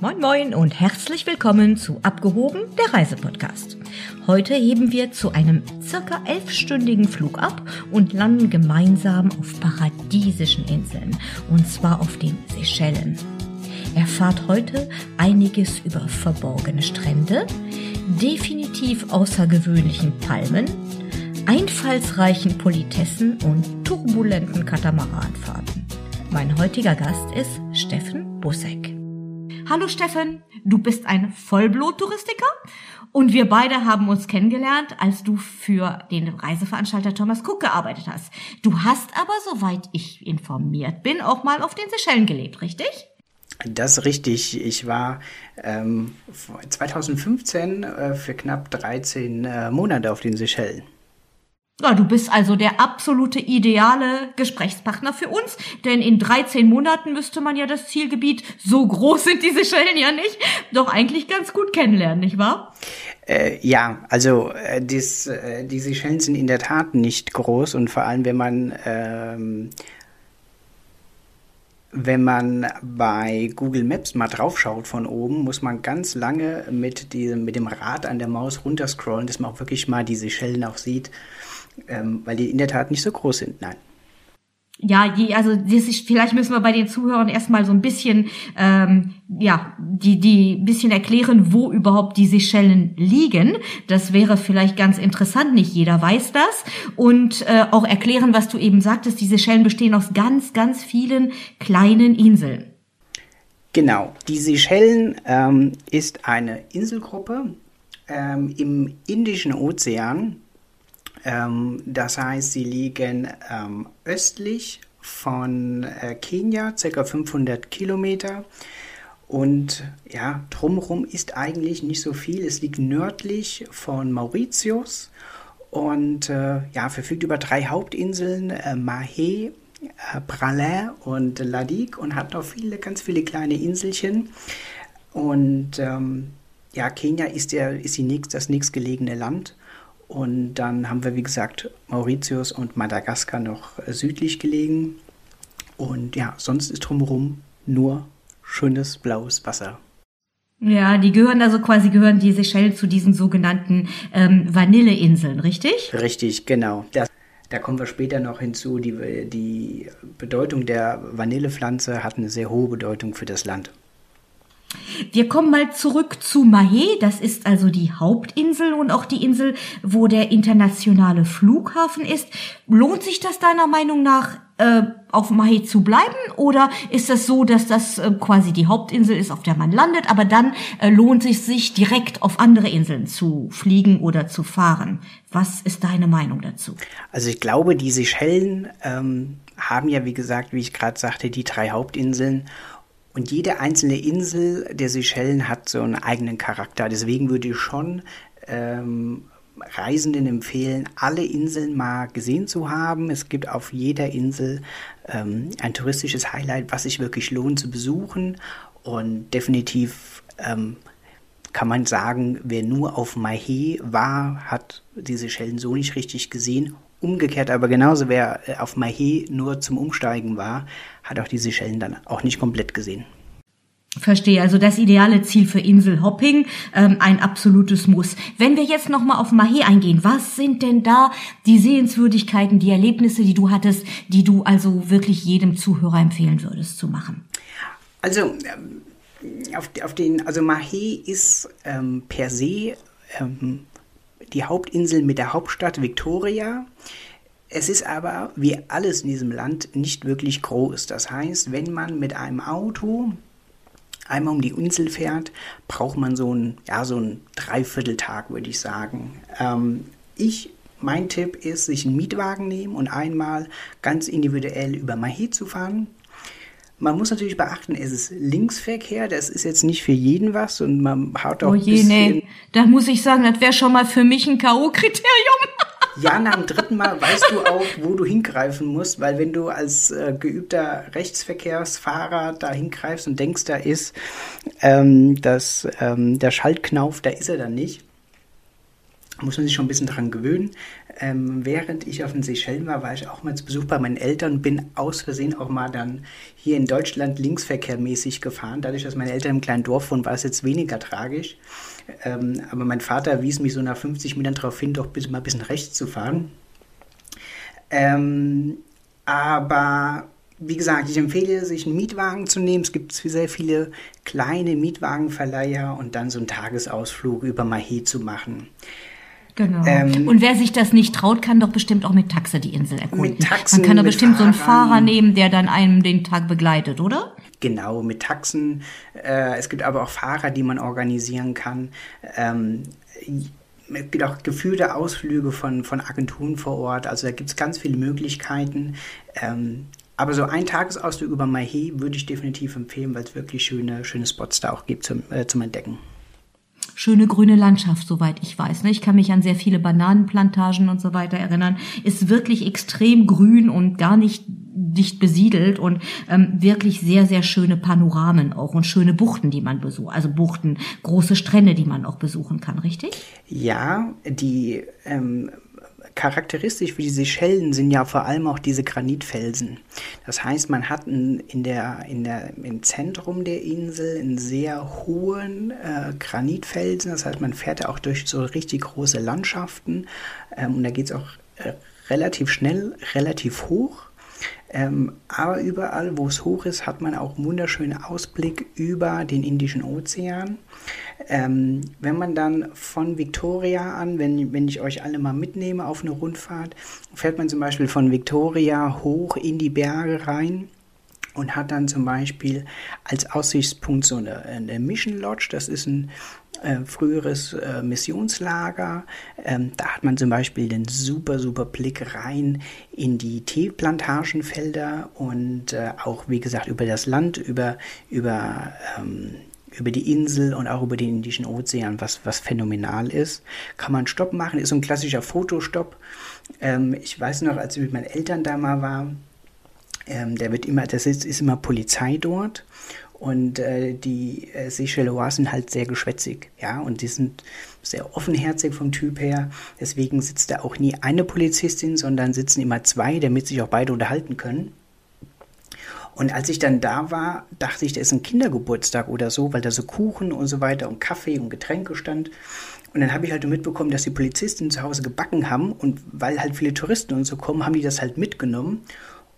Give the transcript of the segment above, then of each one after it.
Moin Moin und herzlich willkommen zu Abgehoben, der Reisepodcast. Heute heben wir zu einem circa elfstündigen Flug ab und landen gemeinsam auf paradiesischen Inseln, und zwar auf den Seychellen. Erfahrt heute einiges über verborgene Strände, definitiv außergewöhnlichen Palmen, einfallsreichen Politessen und turbulenten Katamaranfahrten. Mein heutiger Gast ist Steffen Busseck. Hallo Steffen, du bist ein Vollblut-Touristiker und wir beide haben uns kennengelernt, als du für den Reiseveranstalter Thomas Cook gearbeitet hast. Du hast aber, soweit ich informiert bin, auch mal auf den Seychellen gelebt, richtig? Das ist richtig. Ich war ähm, 2015 äh, für knapp 13 äh, Monate auf den Seychellen. Ja, du bist also der absolute ideale Gesprächspartner für uns, denn in 13 Monaten müsste man ja das Zielgebiet, so groß sind diese Schellen ja nicht, doch eigentlich ganz gut kennenlernen, nicht wahr? Äh, ja, also äh, dies, äh, diese Schellen sind in der Tat nicht groß und vor allem, wenn man ähm, wenn man bei Google Maps mal draufschaut von oben, muss man ganz lange mit, diesem, mit dem Rad an der Maus runterscrollen, dass man auch wirklich mal diese Schellen auch sieht ähm, weil die in der Tat nicht so groß sind. Nein. Ja, je, also das ist, vielleicht müssen wir bei den Zuhörern erstmal so ein bisschen, ähm, ja, die, die bisschen erklären, wo überhaupt die Seychellen liegen. Das wäre vielleicht ganz interessant, nicht jeder weiß das. Und äh, auch erklären, was du eben sagtest, die Seychellen bestehen aus ganz, ganz vielen kleinen Inseln. Genau, die Seychellen ähm, ist eine Inselgruppe ähm, im Indischen Ozean ähm, das heißt, sie liegen ähm, östlich von äh, Kenia, ca. 500 Kilometer. Und ja, drumherum ist eigentlich nicht so viel. Es liegt nördlich von Mauritius und äh, ja, verfügt über drei Hauptinseln, äh, Mahé, äh, Praslin und Ladik und hat noch viele, ganz viele kleine Inselchen. Und ähm, ja, Kenia ist, der, ist die nächst, das nächstgelegene Land und dann haben wir, wie gesagt, Mauritius und Madagaskar noch äh, südlich gelegen. Und ja, sonst ist drumherum nur schönes blaues Wasser. Ja, die gehören also quasi, gehören die Seychellen zu diesen sogenannten ähm, Vanilleinseln, richtig? Richtig, genau. Das, da kommen wir später noch hinzu. Die, die Bedeutung der Vanillepflanze hat eine sehr hohe Bedeutung für das Land. Wir kommen mal zurück zu Mahé. Das ist also die Hauptinsel und auch die Insel, wo der internationale Flughafen ist. Lohnt sich das deiner Meinung nach, äh, auf Mahé zu bleiben? Oder ist das so, dass das äh, quasi die Hauptinsel ist, auf der man landet, aber dann äh, lohnt es sich direkt auf andere Inseln zu fliegen oder zu fahren? Was ist deine Meinung dazu? Also ich glaube, die Seychellen ähm, haben ja, wie gesagt, wie ich gerade sagte, die drei Hauptinseln und jede einzelne Insel der Seychellen hat so einen eigenen Charakter. Deswegen würde ich schon ähm, Reisenden empfehlen, alle Inseln mal gesehen zu haben. Es gibt auf jeder Insel ähm, ein touristisches Highlight, was sich wirklich lohnt zu besuchen. Und definitiv ähm, kann man sagen, wer nur auf Mahé war, hat die Seychellen so nicht richtig gesehen Umgekehrt aber genauso, wer äh, auf Mahé nur zum Umsteigen war, hat auch die Seychellen dann auch nicht komplett gesehen. Verstehe, also das ideale Ziel für Inselhopping, ähm, ein absolutes Muss. Wenn wir jetzt nochmal auf Mahé eingehen, was sind denn da die Sehenswürdigkeiten, die Erlebnisse, die du hattest, die du also wirklich jedem Zuhörer empfehlen würdest zu machen? Also ähm, auf, auf den, also Mahé ist ähm, per se ähm, die Hauptinsel mit der Hauptstadt Victoria. Es ist aber, wie alles in diesem Land, nicht wirklich groß. Das heißt, wenn man mit einem Auto einmal um die Insel fährt, braucht man so einen, ja, so einen Dreivierteltag, würde ich sagen. Ähm, ich, mein Tipp ist, sich einen Mietwagen nehmen und einmal ganz individuell über Mahé zu fahren. Man muss natürlich beachten, es ist Linksverkehr, das ist jetzt nicht für jeden was und man haut auch Oh je, nee, da muss ich sagen, das wäre schon mal für mich ein K.O.-Kriterium. Ja, nach dem dritten Mal weißt du auch, wo du hingreifen musst, weil wenn du als äh, geübter Rechtsverkehrsfahrer da hingreifst und denkst, da ist ähm, das, ähm, der Schaltknauf, da ist er dann nicht. Muss man sich schon ein bisschen daran gewöhnen. Ähm, während ich auf den Seychellen war, war ich auch mal zu Besuch bei meinen Eltern, bin aus Versehen auch mal dann hier in Deutschland linksverkehrmäßig gefahren. Dadurch, dass meine Eltern im kleinen Dorf wohnen, war es jetzt weniger tragisch. Ähm, aber mein Vater wies mich so nach 50 Metern darauf hin, doch bitte mal ein bisschen rechts zu fahren. Ähm, aber wie gesagt, ich empfehle, sich einen Mietwagen zu nehmen. Es gibt sehr viele kleine Mietwagenverleiher und dann so einen Tagesausflug über Mahé zu machen. Genau. Ähm, und wer sich das nicht traut, kann doch bestimmt auch mit Taxe die Insel erkunden. Mit Taxen, Man kann doch bestimmt Fahrern, so einen Fahrer nehmen, der dann einem den Tag begleitet, oder? Genau, mit Taxen. Äh, es gibt aber auch Fahrer, die man organisieren kann. Ähm, es gibt auch gefühlte Ausflüge von, von Agenturen vor Ort. Also da gibt es ganz viele Möglichkeiten. Ähm, aber so ein Tagesausflug über Mahé würde ich definitiv empfehlen, weil es wirklich schöne, schöne Spots da auch gibt zum, äh, zum Entdecken schöne grüne Landschaft, soweit ich weiß. Ne? Ich kann mich an sehr viele Bananenplantagen und so weiter erinnern. Ist wirklich extrem grün und gar nicht dicht besiedelt und ähm, wirklich sehr, sehr schöne Panoramen auch und schöne Buchten, die man besucht. Also Buchten, große Strände, die man auch besuchen kann, richtig? Ja, die ähm, charakteristisch für die Seychellen sind ja vor allem auch diese Granitfelsen. Das heißt, man hat in der, in der, im Zentrum der Insel einen sehr hohen äh, Granitfelsen. Das heißt, man fährt auch durch so richtig große Landschaften ähm, und da geht es auch äh, relativ schnell, relativ hoch. Ähm, aber überall, wo es hoch ist, hat man auch einen wunderschönen Ausblick über den Indischen Ozean. Ähm, wenn man dann von Victoria an, wenn, wenn ich euch alle mal mitnehme auf eine Rundfahrt, fährt man zum Beispiel von Victoria hoch in die Berge rein und hat dann zum Beispiel als Aussichtspunkt so eine, eine Mission Lodge. Das ist ein äh, früheres äh, Missionslager. Ähm, da hat man zum Beispiel den super, super Blick rein in die Teeplantagenfelder und äh, auch, wie gesagt, über das Land, über, über ähm, über die Insel und auch über den Indischen Ozean, was, was phänomenal ist. Kann man Stopp machen, ist so ein klassischer Fotostopp. Ähm, ich weiß noch, als ich mit meinen Eltern da mal war, ähm, der wird immer, das ist, ist immer Polizei dort und äh, die äh, Seychellois sind halt sehr geschwätzig, ja, und die sind sehr offenherzig vom Typ her. Deswegen sitzt da auch nie eine Polizistin, sondern sitzen immer zwei, damit sich auch beide unterhalten können. Und als ich dann da war, dachte ich, da ist ein Kindergeburtstag oder so, weil da so Kuchen und so weiter und Kaffee und Getränke stand. Und dann habe ich halt mitbekommen, dass die Polizistinnen zu Hause gebacken haben und weil halt viele Touristen und so kommen, haben die das halt mitgenommen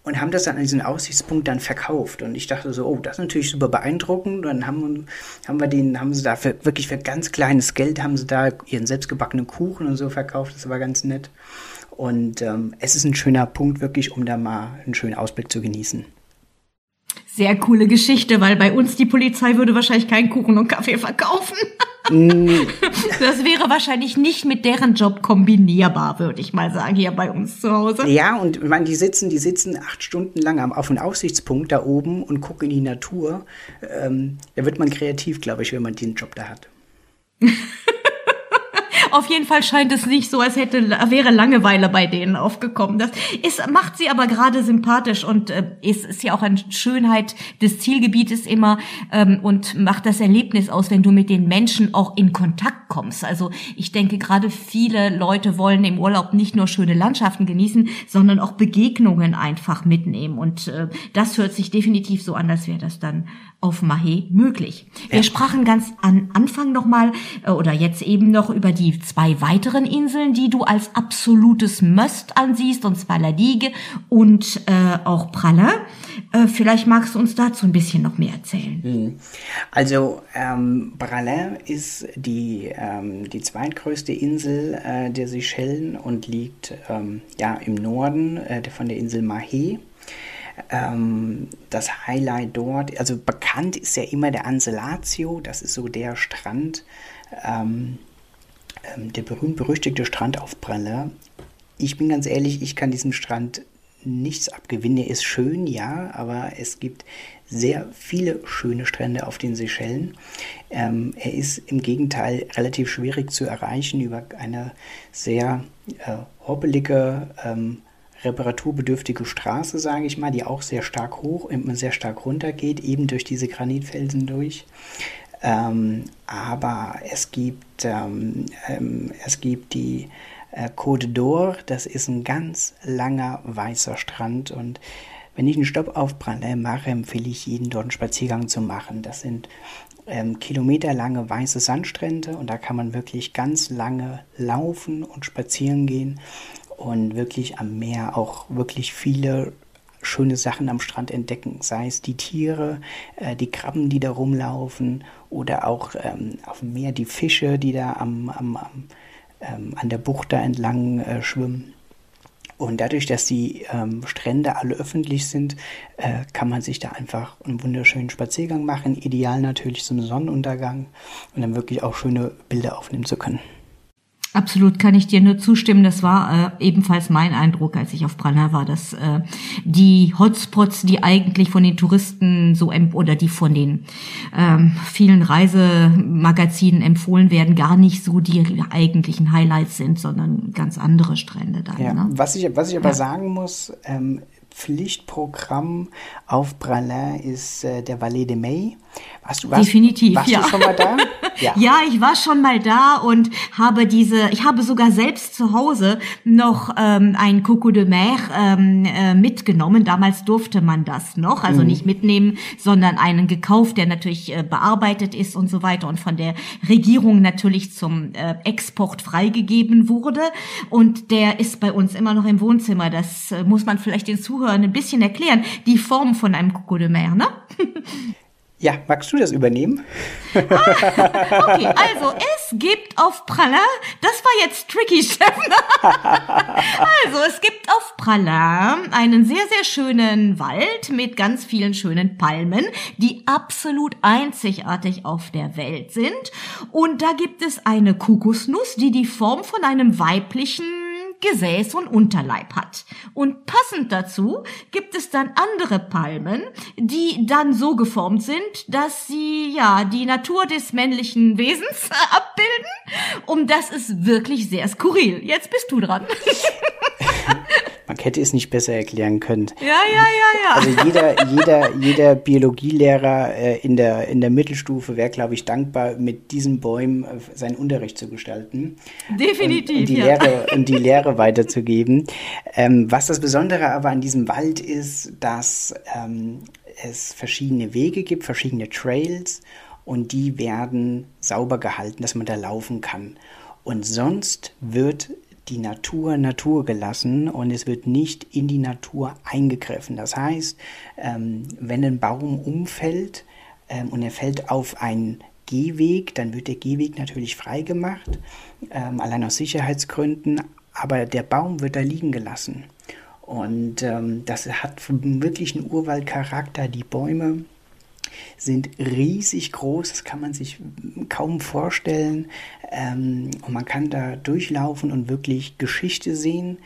und haben das dann an diesen Aussichtspunkt dann verkauft. Und ich dachte so, oh, das ist natürlich super beeindruckend. Und dann haben, haben wir den, haben sie da für, wirklich für ganz kleines Geld, haben sie da ihren selbstgebackenen Kuchen und so verkauft. Das war ganz nett. Und ähm, es ist ein schöner Punkt wirklich, um da mal einen schönen Ausblick zu genießen. Sehr coole Geschichte, weil bei uns die Polizei würde wahrscheinlich keinen Kuchen und Kaffee verkaufen. Mm. Das wäre wahrscheinlich nicht mit deren Job kombinierbar, würde ich mal sagen, hier bei uns zu Hause. Ja, und ich meine, die sitzen, die sitzen acht Stunden lang auf einem Aussichtspunkt da oben und gucken in die Natur. Ähm, da wird man kreativ, glaube ich, wenn man den Job da hat. Auf jeden Fall scheint es nicht so, als hätte wäre Langeweile bei denen aufgekommen. Das ist, macht sie aber gerade sympathisch und äh, ist, ist ja auch eine Schönheit des Zielgebietes immer ähm, und macht das Erlebnis aus, wenn du mit den Menschen auch in Kontakt kommst. Also ich denke, gerade viele Leute wollen im Urlaub nicht nur schöne Landschaften genießen, sondern auch Begegnungen einfach mitnehmen. Und äh, das hört sich definitiv so an, als wäre das dann auf Mahé möglich. Wir ja. sprachen ganz am Anfang nochmal äh, oder jetzt eben noch über die zwei weiteren Inseln, die du als absolutes Must ansiehst, und zwar La Digue und äh, auch Pralin. Äh, vielleicht magst du uns dazu ein bisschen noch mehr erzählen. Mhm. Also ähm, Pralin ist die, ähm, die zweitgrößte Insel äh, der Seychellen und liegt ähm, ja im Norden äh, von der Insel Mahé. Ähm, das Highlight dort, also bekannt ist ja immer der Anselatio, das ist so der Strand, ähm, ähm, der berühmt-berüchtigte Strand auf Pralle. Ich bin ganz ehrlich, ich kann diesem Strand nichts abgewinnen. Er ist schön, ja, aber es gibt sehr viele schöne Strände auf den Seychellen. Ähm, er ist im Gegenteil relativ schwierig zu erreichen über eine sehr äh, hoppelige, ähm, reparaturbedürftige Straße, sage ich mal, die auch sehr stark hoch und sehr stark runter geht, eben durch diese Granitfelsen durch. Ähm, aber es gibt, ähm, ähm, es gibt die äh, Côte d'Or, das ist ein ganz langer weißer Strand und wenn ich einen Stopp auf Bralais mache, empfehle ich jeden dort einen Spaziergang zu machen. Das sind ähm, kilometerlange weiße Sandstrände und da kann man wirklich ganz lange laufen und spazieren gehen und wirklich am Meer auch wirklich viele schöne Sachen am Strand entdecken, sei es die Tiere, äh, die Krabben, die da rumlaufen oder auch ähm, auf dem Meer die Fische, die da am, am, am ähm, an der Bucht da entlang äh, schwimmen. Und dadurch, dass die ähm, Strände alle öffentlich sind, äh, kann man sich da einfach einen wunderschönen Spaziergang machen. Ideal natürlich zum Sonnenuntergang und dann wirklich auch schöne Bilder aufnehmen zu können. Absolut kann ich dir nur zustimmen. Das war äh, ebenfalls mein Eindruck, als ich auf Prana war, dass äh, die Hotspots, die eigentlich von den Touristen so oder die von den ähm, vielen Reisemagazinen empfohlen werden, gar nicht so die eigentlichen Highlights sind, sondern ganz andere Strände da. Ja, ne? was ich was ich aber ja. sagen muss, ähm, Pflichtprogramm auf Bralin ist äh, der Valais de Mai. Warst du, warst, Definitiv, warst ja. du schon mal da? Ja. ja, ich war schon mal da und habe diese, ich habe sogar selbst zu Hause noch ähm, ein Coco de Mer ähm, äh, mitgenommen. Damals durfte man das noch, also mhm. nicht mitnehmen, sondern einen gekauft, der natürlich äh, bearbeitet ist und so weiter und von der Regierung natürlich zum äh, Export freigegeben wurde. Und der ist bei uns immer noch im Wohnzimmer. Das äh, muss man vielleicht den Zuhörern ein bisschen erklären. Die Form von einem Coco de Mer, ne? Ja, magst du das übernehmen? Ah, okay, also es gibt auf Pralin, das war jetzt tricky, Steffen. also es gibt auf Pralin einen sehr, sehr schönen Wald mit ganz vielen schönen Palmen, die absolut einzigartig auf der Welt sind. Und da gibt es eine Kokosnuss, die die Form von einem weiblichen Gesäß und Unterleib hat. Und passend dazu gibt es dann andere Palmen, die dann so geformt sind, dass sie ja die Natur des männlichen Wesens abbilden. Und das ist wirklich sehr skurril. Jetzt bist du dran. Man hätte es nicht besser erklären können. Ja, ja, ja, ja. Also jeder, jeder, jeder Biologielehrer äh, in, der, in der Mittelstufe wäre, glaube ich, dankbar, mit diesen Bäumen äh, seinen Unterricht zu gestalten. Definitiv. Und, und die, ja. Lehre, und die Lehre weiterzugeben. Ähm, was das Besondere aber an diesem Wald ist, dass ähm, es verschiedene Wege gibt, verschiedene Trails und die werden sauber gehalten, dass man da laufen kann. Und sonst wird die Natur Natur gelassen und es wird nicht in die Natur eingegriffen. Das heißt, ähm, wenn ein Baum umfällt ähm, und er fällt auf einen Gehweg, dann wird der Gehweg natürlich freigemacht, ähm, allein aus Sicherheitsgründen, aber der Baum wird da liegen gelassen. Und das hat wirklich einen Urwaldcharakter. Die Bäume sind riesig groß, das kann man sich kaum vorstellen. Ähm, und man kann da durchlaufen und wirklich Geschichte sehen.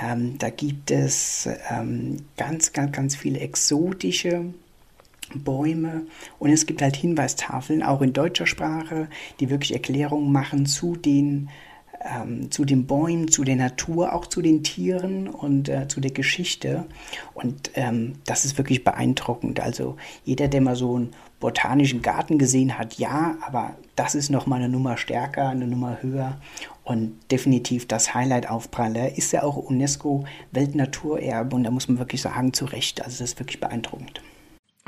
Ähm, da gibt es ähm, ganz, ganz, ganz viele exotische Bäume und es gibt halt Hinweistafeln, auch in deutscher Sprache, die wirklich Erklärungen machen zu den ähm, zu den Bäumen, zu der Natur, auch zu den Tieren und äh, zu der Geschichte. Und ähm, das ist wirklich beeindruckend. Also jeder, der mal so einen botanischen Garten gesehen hat, ja, aber das ist nochmal eine Nummer stärker, eine Nummer höher. Und definitiv das Highlight auf Pralle ist ja auch UNESCO Weltnaturerbe und da muss man wirklich sagen, zu Recht. Also das ist wirklich beeindruckend.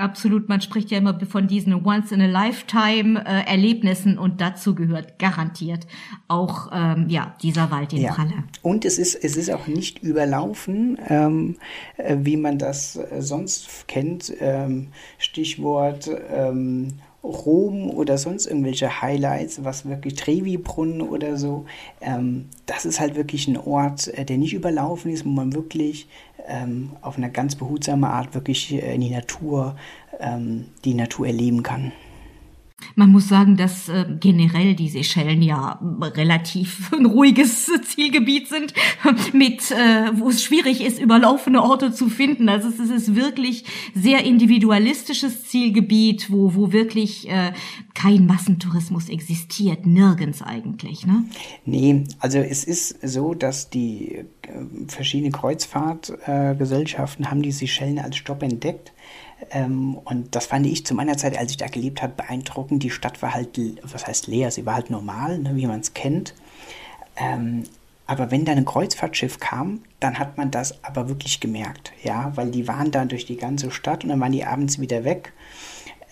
Absolut, man spricht ja immer von diesen Once-in-a-Lifetime-Erlebnissen und dazu gehört garantiert auch ähm, ja dieser Wald in ja. Pralle. Und es ist es ist auch nicht überlaufen, ähm, äh, wie man das äh, sonst kennt. Ähm, Stichwort ähm, Rom oder sonst irgendwelche Highlights, was wirklich Trevi-Brunnen oder so. Ähm, das ist halt wirklich ein Ort, äh, der nicht überlaufen ist, wo man wirklich ähm, auf eine ganz behutsame Art wirklich äh, in die Natur, ähm, die Natur erleben kann. Man muss sagen, dass äh, generell die Seychellen ja relativ ein ruhiges Zielgebiet sind, mit äh, wo es schwierig ist, überlaufene Orte zu finden. Also es ist wirklich sehr individualistisches Zielgebiet, wo wo wirklich äh, kein Massentourismus existiert, nirgends eigentlich, ne? Nee, also es ist so, dass die äh, verschiedenen Kreuzfahrtgesellschaften haben die Seychellen als Stopp entdeckt und das fand ich zu meiner Zeit, als ich da gelebt habe, beeindruckend. Die Stadt war halt, was heißt leer? Sie war halt normal, ne, wie man es kennt. Ähm, aber wenn da ein Kreuzfahrtschiff kam, dann hat man das aber wirklich gemerkt, ja, weil die waren dann durch die ganze Stadt und dann waren die abends wieder weg.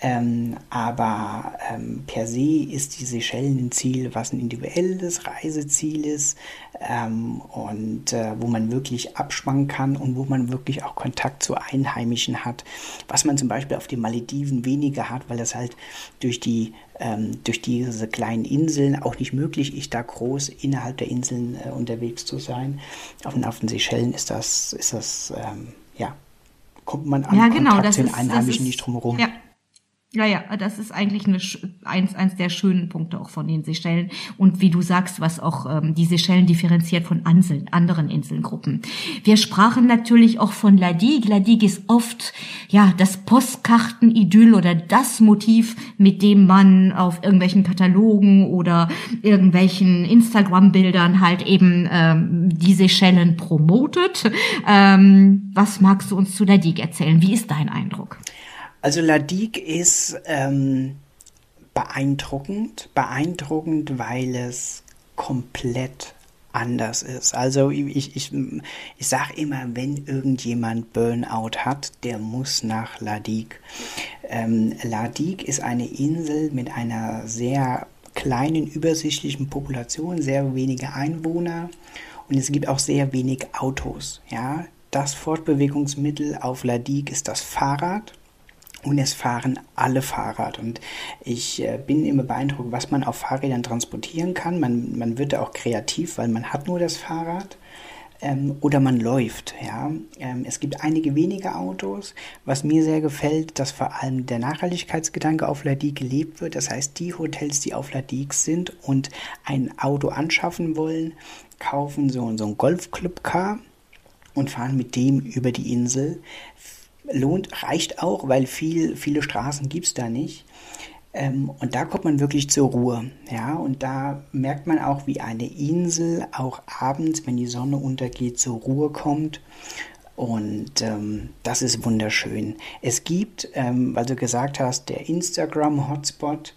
Ähm, aber ähm, per se ist die Seychellen ein Ziel, was ein individuelles Reiseziel ist ähm, und äh, wo man wirklich abspannen kann und wo man wirklich auch Kontakt zu Einheimischen hat, was man zum Beispiel auf den Malediven weniger hat, weil das halt durch die ähm, durch diese kleinen Inseln auch nicht möglich ist, da groß innerhalb der Inseln äh, unterwegs zu sein. Auf, auf den Seychellen ist das ist das ähm, ja kommt man an ja, genau, Kontakt zu den Einheimischen ist, nicht drumherum. Ja. Ja, ja, das ist eigentlich eine, eins, eins der schönen Punkte auch von den Seychellen. Und wie du sagst, was auch ähm, die Seychellen differenziert von Anseln, anderen Inselgruppen. Wir sprachen natürlich auch von Ladig. Ladig ist oft, ja, das Postkartenidyll oder das Motiv, mit dem man auf irgendwelchen Katalogen oder irgendwelchen Instagram-Bildern halt eben ähm, die Seychellen promotet. Ähm, was magst du uns zu Ladig erzählen? Wie ist dein Eindruck? Also Ladik ist ähm, beeindruckend, beeindruckend, weil es komplett anders ist. Also ich, ich, ich sage immer, wenn irgendjemand Burnout hat, der muss nach Ladik. Ähm, Ladik ist eine Insel mit einer sehr kleinen, übersichtlichen Population, sehr wenige Einwohner und es gibt auch sehr wenig Autos. Ja? Das Fortbewegungsmittel auf Ladik ist das Fahrrad und es fahren alle Fahrrad. Und ich äh, bin immer beeindruckt, was man auf Fahrrädern transportieren kann. Man, man wird da auch kreativ, weil man hat nur das Fahrrad. Ähm, oder man läuft. Ja. Ähm, es gibt einige wenige Autos. Was mir sehr gefällt, dass vor allem der Nachhaltigkeitsgedanke auf Ladik gelebt wird. Das heißt, die Hotels, die auf Ladik sind und ein Auto anschaffen wollen, kaufen so, so ein Golfclub-Car und fahren mit dem über die Insel lohnt, reicht auch, weil viel, viele Straßen gibt es da nicht. Ähm, und da kommt man wirklich zur Ruhe. Ja, und da merkt man auch, wie eine Insel auch abends, wenn die Sonne untergeht, zur Ruhe kommt. Und ähm, das ist wunderschön. Es gibt, ähm, weil du gesagt hast, der Instagram-Hotspot,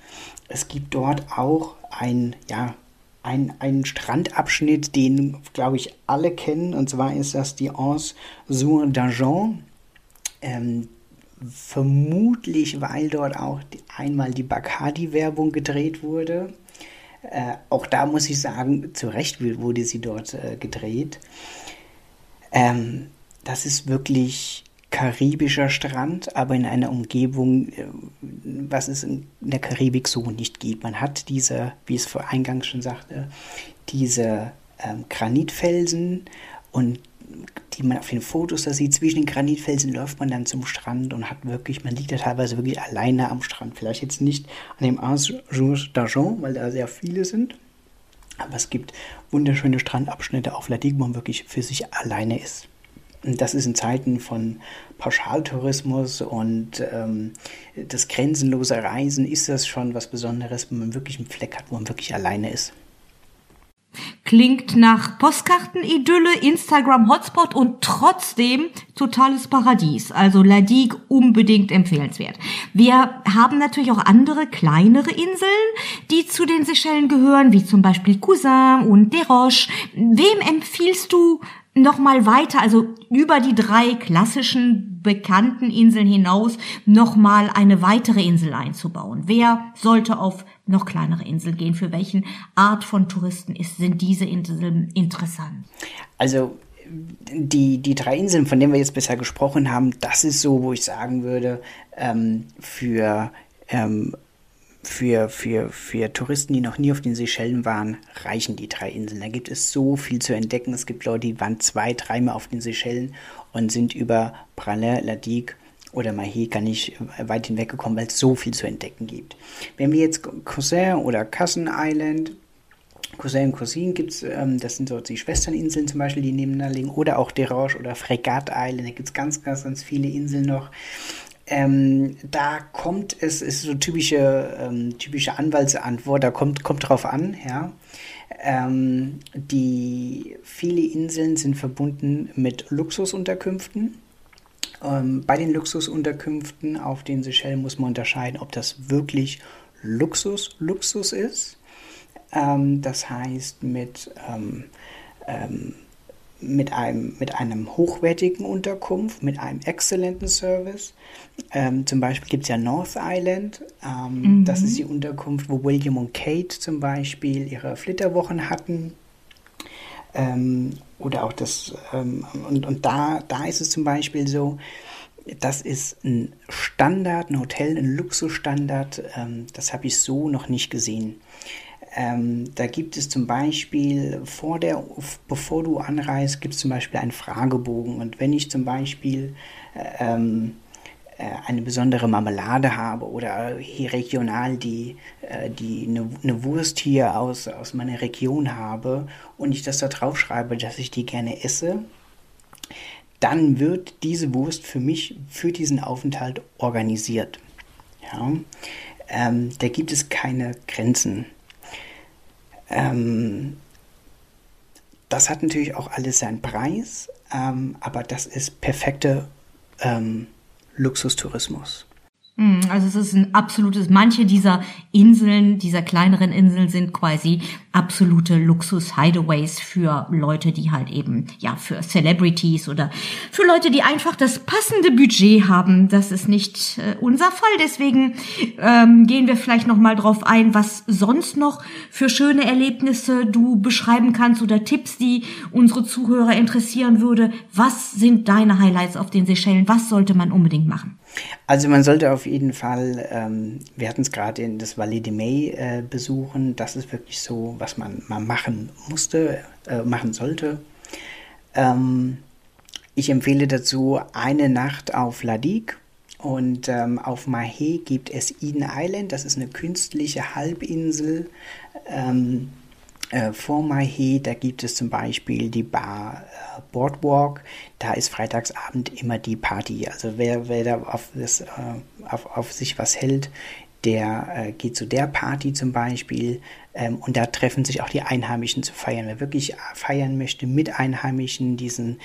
es gibt dort auch ein, ja, ein, einen Strandabschnitt, den, glaube ich, alle kennen. Und zwar ist das die Anse sur d'Argent. Ähm, vermutlich, weil dort auch einmal die Bacardi-Werbung gedreht wurde. Äh, auch da muss ich sagen, zu Recht wurde sie dort äh, gedreht. Ähm, das ist wirklich karibischer Strand, aber in einer Umgebung, äh, was es in der Karibik so nicht gibt. Man hat diese, wie es vor eingangs schon sagte, diese ähm, Granitfelsen und die man auf den Fotos da sieht, zwischen den Granitfelsen läuft man dann zum Strand und hat wirklich, man liegt da teilweise wirklich alleine am Strand. Vielleicht jetzt nicht an dem Anse d'Argent, weil da sehr viele sind. Aber es gibt wunderschöne Strandabschnitte auf La Digue, wo man wirklich für sich alleine ist. Und das ist in Zeiten von Pauschaltourismus und ähm, das grenzenlose Reisen ist das schon was Besonderes, wenn man wirklich einen Fleck hat, wo man wirklich alleine ist. Klingt nach Postkartenidylle, Instagram-Hotspot und trotzdem totales Paradies. Also La Digue unbedingt empfehlenswert. Wir haben natürlich auch andere kleinere Inseln, die zu den Seychellen gehören, wie zum Beispiel Cousin und Desroches. Wem empfiehlst du nochmal weiter, also über die drei klassischen bekannten Inseln hinaus, nochmal eine weitere Insel einzubauen? Wer sollte auf noch kleinere Inseln gehen? Für welchen Art von Touristen ist, sind diese Inseln interessant? Also die, die drei Inseln, von denen wir jetzt bisher gesprochen haben, das ist so, wo ich sagen würde, ähm, für ähm, für, für, für Touristen, die noch nie auf den Seychellen waren, reichen die drei Inseln. Da gibt es so viel zu entdecken. Es gibt Leute, die waren zwei, dreimal auf den Seychellen und sind über Pralin, La Digue oder Mahé gar nicht weit hinweggekommen, weil es so viel zu entdecken gibt. Wenn wir jetzt Cousin oder Cousin Island Cousin und Cousine gibt es, ähm, das sind so die Schwesterninseln zum Beispiel, die nebeneinander liegen, oder auch Deroche oder Fregat Island, da gibt es ganz, ganz, ganz viele Inseln noch. Ähm, da kommt es, ist so typische, ähm, typische Anwaltsantwort, da kommt, kommt drauf an, ja. Ähm, die viele Inseln sind verbunden mit Luxusunterkünften Ähm, bei den Luxusunterkünften auf den Seychellen muss man unterscheiden, ob das wirklich Luxus, Luxus ist. Ähm, das heißt mit, ähm, ähm, mit, einem, mit einem hochwertigen Unterkunft, mit einem exzellenten Service. Ähm, zum Beispiel gibt es ja North Island. Ähm, mhm. Das ist die Unterkunft, wo William und Kate zum Beispiel ihre Flitterwochen hatten. Ähm, oder auch das, ähm, und, und da, da ist es zum Beispiel so, das ist ein Standard, ein Hotel, ein Luxusstandard, ähm, das habe ich so noch nicht gesehen. Ähm, da gibt es zum Beispiel vor der, bevor du anreist, gibt es zum Beispiel einen Fragebogen. Und wenn ich zum Beispiel ähm, äh, eine besondere Marmelade habe oder hier regional die, äh, die eine, eine Wurst hier aus, aus meiner Region habe und ich das da drauf schreibe, dass ich die gerne esse, dann wird diese Wurst für mich für diesen Aufenthalt organisiert. Ja? Ähm, da gibt es keine Grenzen. Ähm, das hat natürlich auch alles seinen Preis, ähm, aber das ist perfekte ähm, Luxustourismus. Hm, also es ist ein absolutes, manche dieser Inseln, dieser kleineren Inseln sind quasi absolute Luxus-Hideaways für Leute, die halt eben, ja, für Celebrities oder für Leute, die einfach das passende Budget haben. Das ist nicht äh, unser Fall. Deswegen ähm, gehen wir vielleicht nochmal drauf ein, was sonst noch für schöne Erlebnisse du beschreiben kannst oder Tipps, die unsere Zuhörer interessieren würde. Was sind deine Highlights auf den Seychellen? Was sollte man unbedingt machen? Also man sollte auf jeden Fall, ähm, wir hatten es gerade in das Vallée de Mai äh, besuchen. Das ist wirklich so, was man mal machen musste, äh, machen sollte. Ähm, ich empfehle dazu eine Nacht auf Ladik und ähm, auf Mahé gibt es Eden Island. Das ist eine künstliche Halbinsel. Ähm, äh, vor Mahé, da gibt es zum Beispiel die Bar äh, Boardwalk. Da ist freitagsabend immer die Party. Also wer, wer da auf, das, äh, auf, auf sich was hält, der geht zu der Party zum Beispiel. Ähm, und da treffen sich auch die Einheimischen zu feiern. Wer wirklich feiern möchte mit Einheimischen, diesen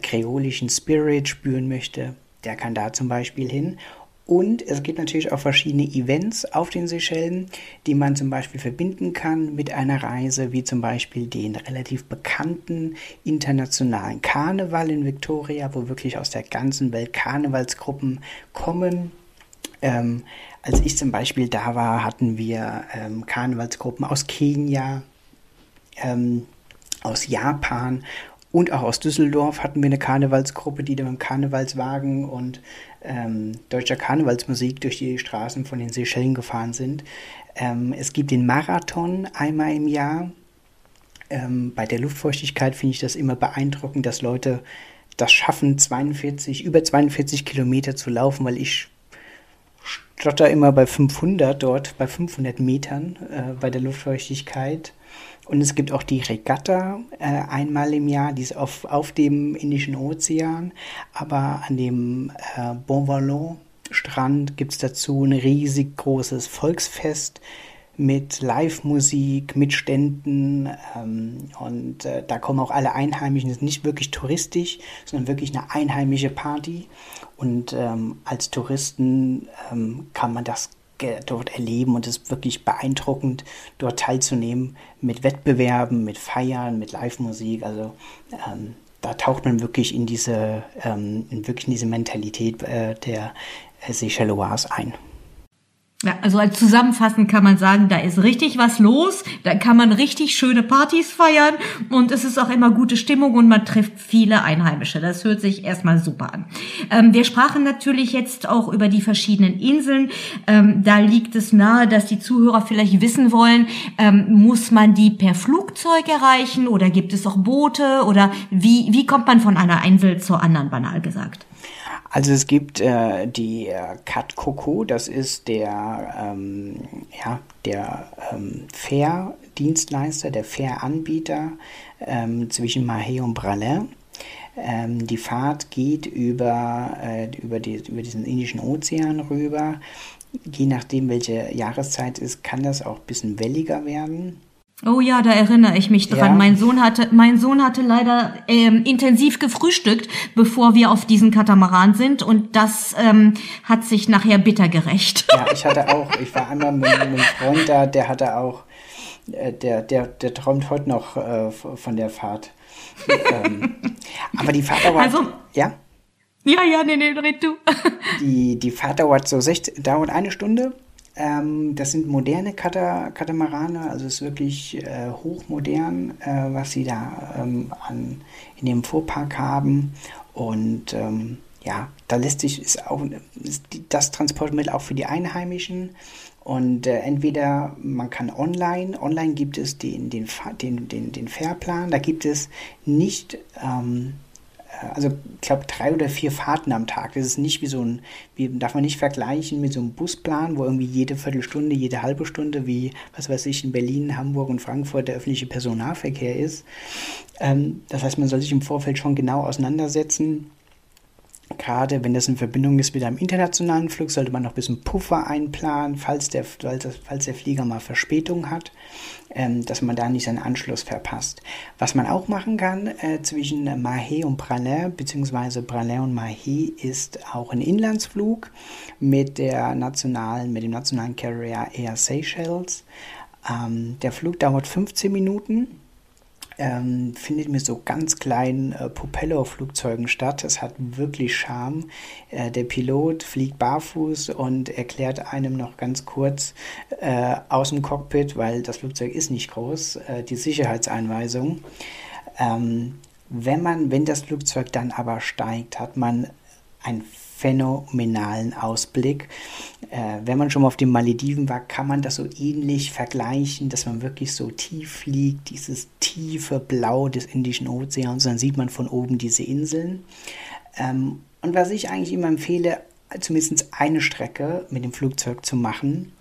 kreolischen Spirit spüren möchte, der kann da zum Beispiel hin. Und es gibt natürlich auch verschiedene Events auf den Seychellen, die man zum Beispiel verbinden kann mit einer Reise, wie zum Beispiel den relativ bekannten internationalen Karneval in Victoria, wo wirklich aus der ganzen Welt Karnevalsgruppen kommen. Ähm, als ich zum Beispiel da war, hatten wir ähm, Karnevalsgruppen aus Kenia, ähm, aus Japan und auch aus Düsseldorf hatten wir eine Karnevalsgruppe, die da mit dem Karnevalswagen und ähm, deutscher Karnevalsmusik durch die Straßen von den Seychellen gefahren sind. Ähm, es gibt den Marathon einmal im Jahr. Ähm, bei der Luftfeuchtigkeit finde ich das immer beeindruckend, dass Leute das schaffen, 42, über 42 Kilometer zu laufen, weil ich stotter immer bei 500 dort, bei 500 Metern äh, bei der Luftfeuchtigkeit. Und es gibt auch die Regatta äh, einmal im Jahr, die ist auf, auf dem Indischen Ozean, aber an dem äh, Bon Strand gibt es dazu ein riesig großes Volksfest mit Live-Musik, mit Ständen ähm, und äh, da kommen auch alle Einheimischen, das ist nicht wirklich touristisch, sondern wirklich eine einheimische Party. Und ähm, als Touristen ähm, kann man das dort erleben und es ist wirklich beeindruckend, dort teilzunehmen mit Wettbewerben, mit Feiern, mit Live-Musik. Also ähm, da taucht man wirklich in diese, ähm, in wirklich in diese Mentalität äh, der äh, Seychellois ein. Ja, also als zusammenfassend kann man sagen, da ist richtig was los, da kann man richtig schöne Partys feiern und es ist auch immer gute Stimmung und man trifft viele Einheimische. Das hört sich erstmal super an. Ähm, wir sprachen natürlich jetzt auch über die verschiedenen Inseln. Ähm, da liegt es nahe, dass die Zuhörer vielleicht wissen wollen, ähm, muss man die per Flugzeug erreichen oder gibt es auch Boote oder wie, wie kommt man von einer Insel zur anderen, banal gesagt? Also es gibt äh, die äh, Cat Coco, das ist der, ähm, ja, der ähm, Fair-Dienstleister, der Fair-Anbieter ähm, zwischen Mahé und Bralin. Ähm, die Fahrt geht über, äh, über, die, über diesen Indischen Ozean rüber. Je nachdem, welche Jahreszeit ist, kann das auch ein bisschen welliger werden. Oh ja, da erinnere ich mich dran. Ja. Mein Sohn hatte, mein Sohn hatte leider ähm, intensiv gefrühstückt, bevor wir auf diesen Katamaran sind, und das ähm, hat sich nachher bitter gerecht. Ja, ich hatte auch. Ich war einmal mit, mit einem Freund da, der hatte auch, äh, der, der, der träumt heute noch äh, von der Fahrt. ähm, aber die Fahrt dauert. Also, ja. Ja, ja, nee, nee, red du. die, die Fahrt dauert so 16, dauert eine Stunde ähm, das sind moderne Kata Katamarane, also es ist wirklich äh, hochmodern, äh, was sie da ähm, an, in dem Fuhrpark haben. Und ähm, ja, da lässt sich, ist auch ist das Transportmittel auch für die Einheimischen. Und äh, entweder man kann online, online gibt es den, den, den, den, den Fahrplan, da gibt es nicht ähm, also ich glaube drei oder vier Fahrten am Tag. Das ist nicht wie so ein, wie darf man nicht vergleichen mit so einem Busplan, wo irgendwie jede Viertelstunde, jede halbe Stunde, wie was weiß ich, in Berlin, Hamburg und Frankfurt der öffentliche Personennahverkehr ist. Ähm, das heißt, man soll sich im Vorfeld schon genau auseinandersetzen Gerade wenn das in Verbindung ist mit einem internationalen Flug, sollte man noch ein bisschen Puffer einplanen, falls der, falls der Flieger mal Verspätung hat, ähm, dass man da nicht seinen Anschluss verpasst. Was man auch machen kann äh, zwischen Mahé und Pralin, beziehungsweise Pralin und Mahé, ist auch ein Inlandsflug mit, der nationalen, mit dem nationalen Carrier Air Seychelles. Ähm, der Flug dauert 15 Minuten ähm, findet mit so ganz kleinen äh, Propellerflugzeugen statt. Es hat wirklich Charme. Äh, der Pilot fliegt barfuß und erklärt einem noch ganz kurz äh, aus dem Cockpit, weil das Flugzeug ist nicht groß, äh, die Sicherheitseinweisung. Ähm, wenn man, wenn das Flugzeug dann aber steigt, hat man ein phänomenalen Ausblick. Äh, wenn man schon mal auf den Malediven war, kann man das so ähnlich vergleichen, dass man wirklich so tief liegt, dieses tiefe Blau des Indischen Ozeans, dann sieht man von oben diese Inseln. Ähm, und was ich eigentlich immer empfehle, zumindest eine Strecke mit dem Flugzeug zu machen,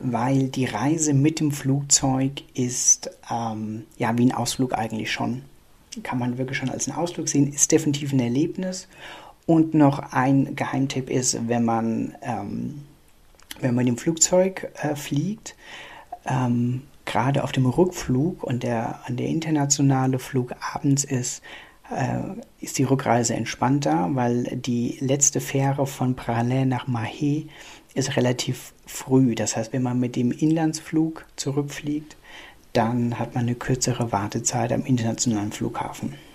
weil die Reise mit dem Flugzeug ist ähm, ja wie ein Ausflug eigentlich schon. Kann man wirklich schon als einen Ausflug sehen, ist definitiv ein Erlebnis und noch ein Geheimtipp ist, wenn man, ähm, wenn man im Flugzeug äh, fliegt, ähm, gerade auf dem Rückflug und der, der internationale Flug abends ist, äh, ist die Rückreise entspannter, weil die letzte Fähre von Pralin nach Mahé ist relativ früh. Das heißt, wenn man mit dem Inlandsflug zurückfliegt, dann hat man eine kürzere Wartezeit am internationalen Flughafen.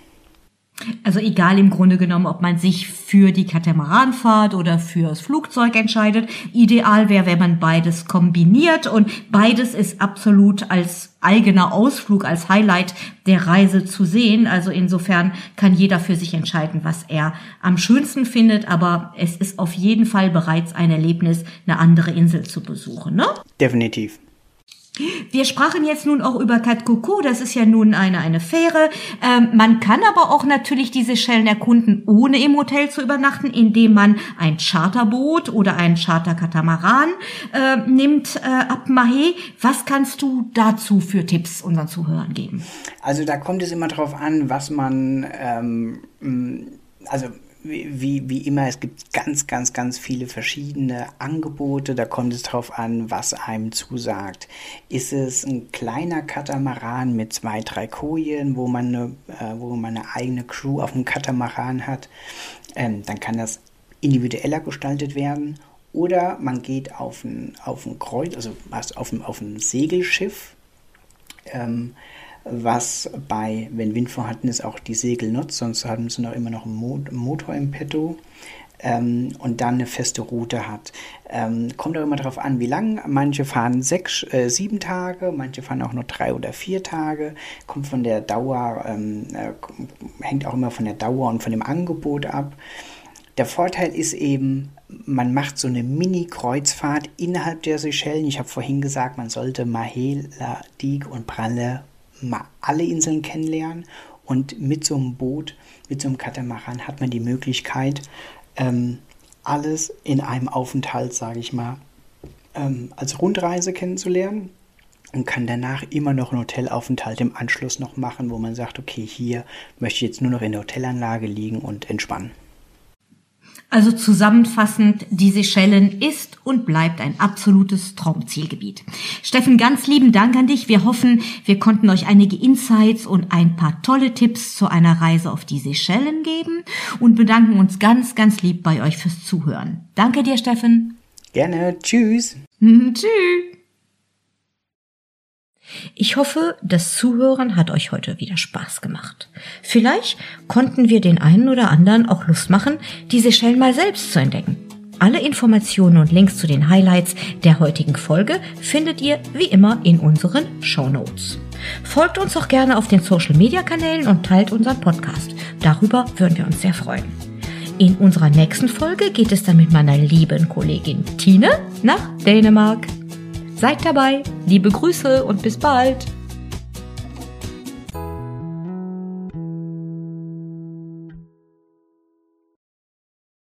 Also egal im Grunde genommen, ob man sich für die Katamaranfahrt oder fürs Flugzeug entscheidet. Ideal wäre, wenn man beides kombiniert und beides ist absolut als eigener Ausflug, als Highlight der Reise zu sehen. Also insofern kann jeder für sich entscheiden, was er am schönsten findet. Aber es ist auf jeden Fall bereits ein Erlebnis, eine andere Insel zu besuchen, ne? Definitiv. Wir sprachen jetzt nun auch über Kat Coco, das ist ja nun eine, eine Fähre. Ähm, man kann aber auch natürlich diese Schellen erkunden, ohne im Hotel zu übernachten, indem man ein Charterboot oder ein Charterkatamaran äh, nimmt äh, ab Mahé. Was kannst du dazu für Tipps unseren Zuhörern geben? Also da kommt es immer darauf an, was man, ähm, also wie, wie immer, es gibt ganz, ganz, ganz viele verschiedene Angebote. Da kommt es drauf an, was einem zusagt. Ist es ein kleiner Katamaran mit zwei, drei Kojen, wo man eine, äh, wo man eine eigene Crew auf dem Katamaran hat, ähm, dann kann das individueller gestaltet werden. Oder man geht auf ein, auf ein Kreuz, also auf ein, auf ein Segelschiff. Ähm, was bei, wenn Wind vorhanden ist, auch die Segel nutzt, sonst haben sie noch immer noch einen Motor im Petto ähm, und dann eine feste Route hat. Ähm, kommt auch immer darauf an, wie lang. Manche fahren sechs, äh, sieben Tage, manche fahren auch nur drei oder vier Tage. Kommt von der Dauer, ähm, äh, hängt auch immer von der Dauer und von dem Angebot ab. Der Vorteil ist eben, man macht so eine Mini-Kreuzfahrt innerhalb der Seychellen. Ich habe vorhin gesagt, man sollte Mahela, Dig und Pralle mal alle Inseln kennenlernen und mit so einem Boot, mit so einem Katamaran hat man die Möglichkeit, ähm, alles in einem Aufenthalt, sage ich mal, ähm, als Rundreise kennenzulernen und kann danach immer noch einen Hotelaufenthalt im Anschluss noch machen, wo man sagt, okay, hier möchte ich jetzt nur noch in der Hotelanlage liegen und entspannen. Also zusammenfassend, die Seychellen ist und bleibt ein absolutes Traumzielgebiet. Steffen, ganz lieben Dank an dich. Wir hoffen, wir konnten euch einige Insights und ein paar tolle Tipps zu einer Reise auf die Seychellen geben und bedanken uns ganz, ganz lieb bei euch fürs Zuhören. Danke dir, Steffen. Gerne. Tschüss. Tschüss. Ich hoffe, das Zuhören hat euch heute wieder Spaß gemacht. Vielleicht konnten wir den einen oder anderen auch Lust machen, die Seychellen mal selbst zu entdecken. Alle Informationen und Links zu den Highlights der heutigen Folge findet ihr wie immer in unseren Show Notes. Folgt uns auch gerne auf den Social Media Kanälen und teilt unseren Podcast. Darüber würden wir uns sehr freuen. In unserer nächsten Folge geht es dann mit meiner lieben Kollegin Tine nach Dänemark. Seid dabei, liebe Grüße und bis bald.